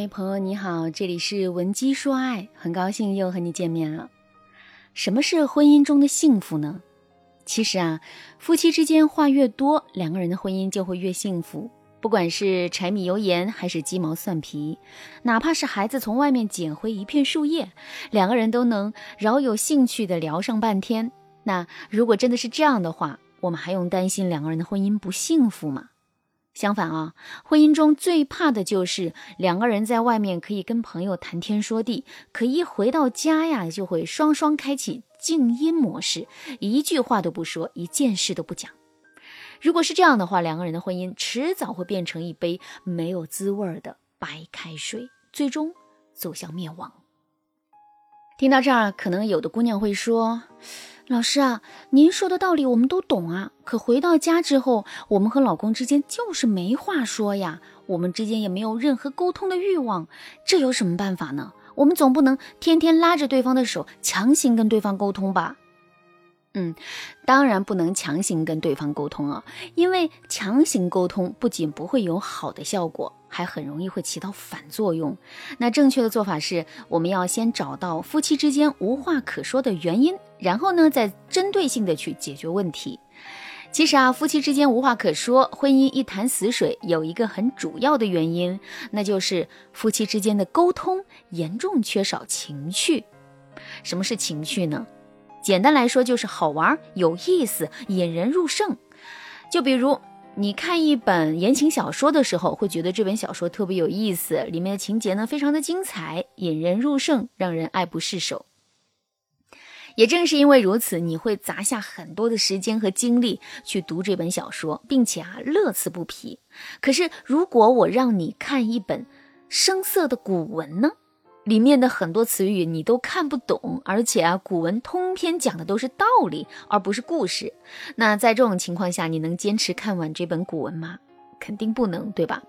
嗨，朋友你好，这里是文姬说爱，很高兴又和你见面了。什么是婚姻中的幸福呢？其实啊，夫妻之间话越多，两个人的婚姻就会越幸福。不管是柴米油盐，还是鸡毛蒜皮，哪怕是孩子从外面捡回一片树叶，两个人都能饶有兴趣的聊上半天。那如果真的是这样的话，我们还用担心两个人的婚姻不幸福吗？相反啊，婚姻中最怕的就是两个人在外面可以跟朋友谈天说地，可一回到家呀，就会双双开启静音模式，一句话都不说，一件事都不讲。如果是这样的话，两个人的婚姻迟早会变成一杯没有滋味的白开水，最终走向灭亡。听到这儿，可能有的姑娘会说。老师啊，您说的道理我们都懂啊，可回到家之后，我们和老公之间就是没话说呀，我们之间也没有任何沟通的欲望，这有什么办法呢？我们总不能天天拉着对方的手，强行跟对方沟通吧？嗯，当然不能强行跟对方沟通啊，因为强行沟通不仅不会有好的效果，还很容易会起到反作用。那正确的做法是，我们要先找到夫妻之间无话可说的原因，然后呢，再针对性的去解决问题。其实啊，夫妻之间无话可说，婚姻一潭死水，有一个很主要的原因，那就是夫妻之间的沟通严重缺少情趣。什么是情趣呢？简单来说就是好玩、有意思、引人入胜。就比如你看一本言情小说的时候，会觉得这本小说特别有意思，里面的情节呢非常的精彩，引人入胜，让人爱不释手。也正是因为如此，你会砸下很多的时间和精力去读这本小说，并且啊乐此不疲。可是如果我让你看一本生涩的古文呢？里面的很多词语你都看不懂，而且啊，古文通篇讲的都是道理，而不是故事。那在这种情况下，你能坚持看完这本古文吗？肯定不能，对吧？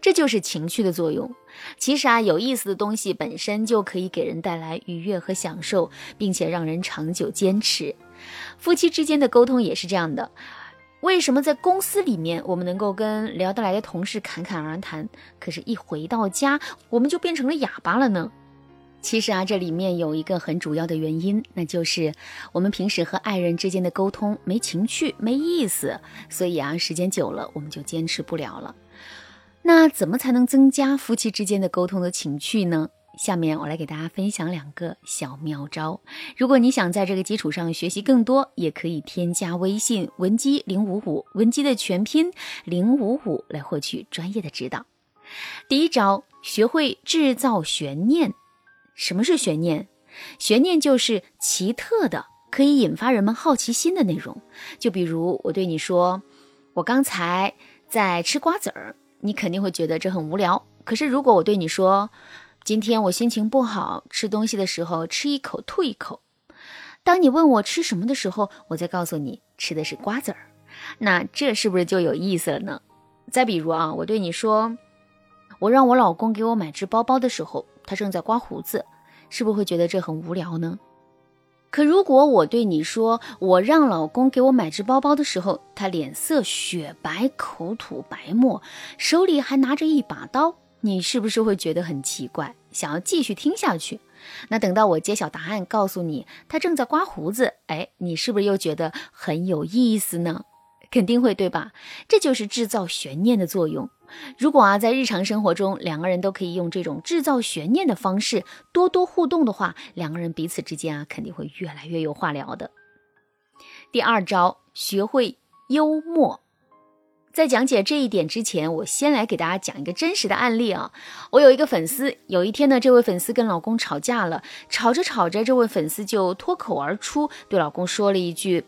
这就是情绪的作用。其实啊，有意思的东西本身就可以给人带来愉悦和享受，并且让人长久坚持。夫妻之间的沟通也是这样的。为什么在公司里面我们能够跟聊得来的同事侃侃而谈，可是，一回到家我们就变成了哑巴了呢？其实啊，这里面有一个很主要的原因，那就是我们平时和爱人之间的沟通没情趣、没意思，所以啊，时间久了我们就坚持不了了。那怎么才能增加夫妻之间的沟通的情趣呢？下面我来给大家分享两个小妙招。如果你想在这个基础上学习更多，也可以添加微信文姬零五五，文姬的全拼零五五来获取专业的指导。第一招，学会制造悬念。什么是悬念？悬念就是奇特的，可以引发人们好奇心的内容。就比如我对你说，我刚才在吃瓜子儿，你肯定会觉得这很无聊。可是如果我对你说，今天我心情不好，吃东西的时候吃一口吐一口。当你问我吃什么的时候，我再告诉你吃的是瓜子儿。那这是不是就有意思了呢？再比如啊，我对你说，我让我老公给我买只包包的时候，他正在刮胡子，是不是会觉得这很无聊呢？可如果我对你说，我让老公给我买只包包的时候，他脸色雪白，口吐白沫，手里还拿着一把刀。你是不是会觉得很奇怪，想要继续听下去？那等到我揭晓答案，告诉你他正在刮胡子，哎，你是不是又觉得很有意思呢？肯定会，对吧？这就是制造悬念的作用。如果啊，在日常生活中，两个人都可以用这种制造悬念的方式多多互动的话，两个人彼此之间啊，肯定会越来越有话聊的。第二招，学会幽默。在讲解这一点之前，我先来给大家讲一个真实的案例啊。我有一个粉丝，有一天呢，这位粉丝跟老公吵架了，吵着吵着，这位粉丝就脱口而出对老公说了一句：“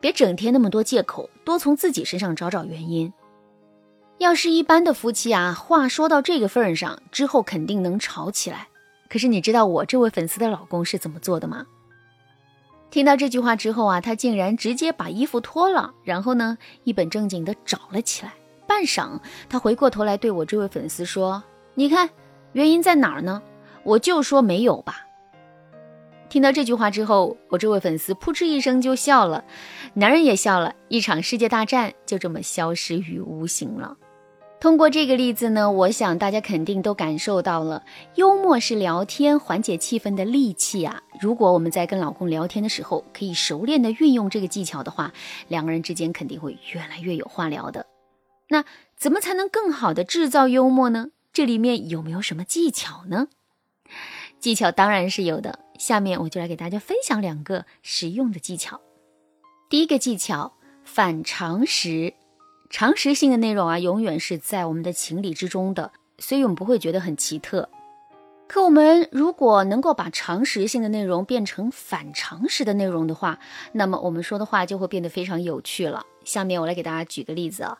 别整天那么多借口，多从自己身上找找原因。”要是一般的夫妻啊，话说到这个份上之后，肯定能吵起来。可是你知道我这位粉丝的老公是怎么做的吗？听到这句话之后啊，他竟然直接把衣服脱了，然后呢，一本正经的找了起来。半晌，他回过头来对我这位粉丝说：“你看，原因在哪儿呢？我就说没有吧。”听到这句话之后，我这位粉丝扑哧一声就笑了，男人也笑了，一场世界大战就这么消失于无形了。通过这个例子呢，我想大家肯定都感受到了，幽默是聊天缓解气氛的利器啊。如果我们在跟老公聊天的时候，可以熟练的运用这个技巧的话，两个人之间肯定会越来越有话聊的。那怎么才能更好的制造幽默呢？这里面有没有什么技巧呢？技巧当然是有的，下面我就来给大家分享两个实用的技巧。第一个技巧，反常识。常识性的内容啊，永远是在我们的情理之中的，所以我们不会觉得很奇特。可我们如果能够把常识性的内容变成反常识的内容的话，那么我们说的话就会变得非常有趣了。下面我来给大家举个例子啊，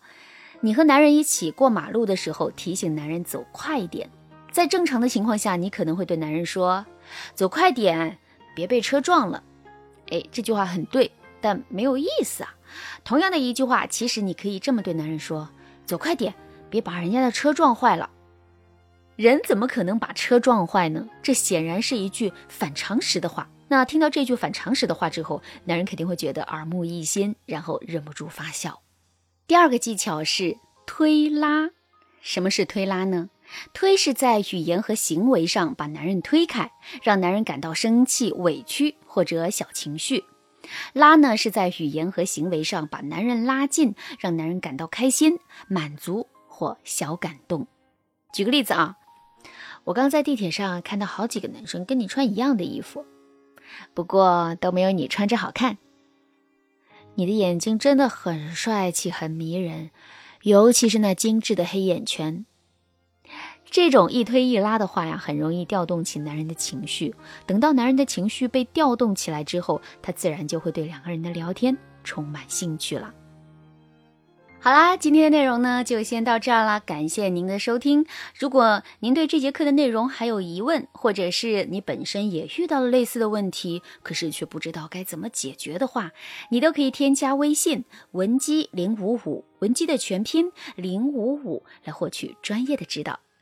你和男人一起过马路的时候，提醒男人走快一点。在正常的情况下，你可能会对男人说：“走快点，别被车撞了。”哎，这句话很对，但没有意思啊。同样的一句话，其实你可以这么对男人说：“走快点，别把人家的车撞坏了。”人怎么可能把车撞坏呢？这显然是一句反常识的话。那听到这句反常识的话之后，男人肯定会觉得耳目一新，然后忍不住发笑。第二个技巧是推拉。什么是推拉呢？推是在语言和行为上把男人推开，让男人感到生气、委屈或者小情绪。拉呢，是在语言和行为上把男人拉近，让男人感到开心、满足或小感动。举个例子啊，我刚在地铁上看到好几个男生跟你穿一样的衣服，不过都没有你穿着好看。你的眼睛真的很帅气、很迷人，尤其是那精致的黑眼圈。这种一推一拉的话呀，很容易调动起男人的情绪。等到男人的情绪被调动起来之后，他自然就会对两个人的聊天充满兴趣了。好啦，今天的内容呢就先到这儿啦，感谢您的收听。如果您对这节课的内容还有疑问，或者是你本身也遇到了类似的问题，可是却不知道该怎么解决的话，你都可以添加微信文姬零五五，文姬的全拼零五五，来获取专业的指导。